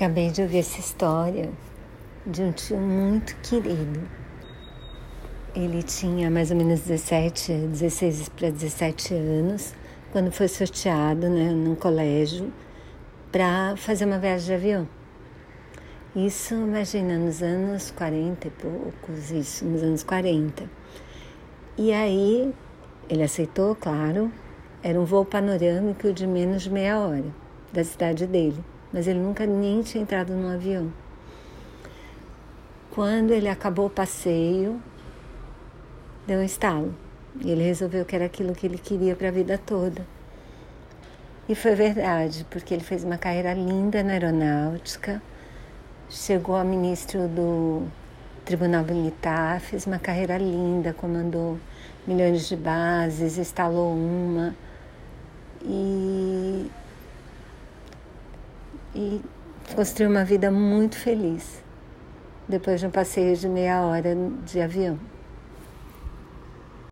Acabei de ouvir essa história de um tio muito querido. Ele tinha mais ou menos 17, 16 para 17 anos, quando foi sorteado né, num colégio para fazer uma viagem de avião. Isso, imagina, nos anos 40 e poucos, isso, nos anos 40. E aí, ele aceitou, claro, era um voo panorâmico de menos de meia hora da cidade dele mas ele nunca nem tinha entrado num avião. Quando ele acabou o passeio, deu um estalo. E ele resolveu que era aquilo que ele queria para a vida toda. E foi verdade, porque ele fez uma carreira linda na aeronáutica, chegou a ministro do Tribunal Militar, fez uma carreira linda, comandou milhões de bases, instalou uma. E e construir uma vida muito feliz depois de um passeio de meia hora de avião.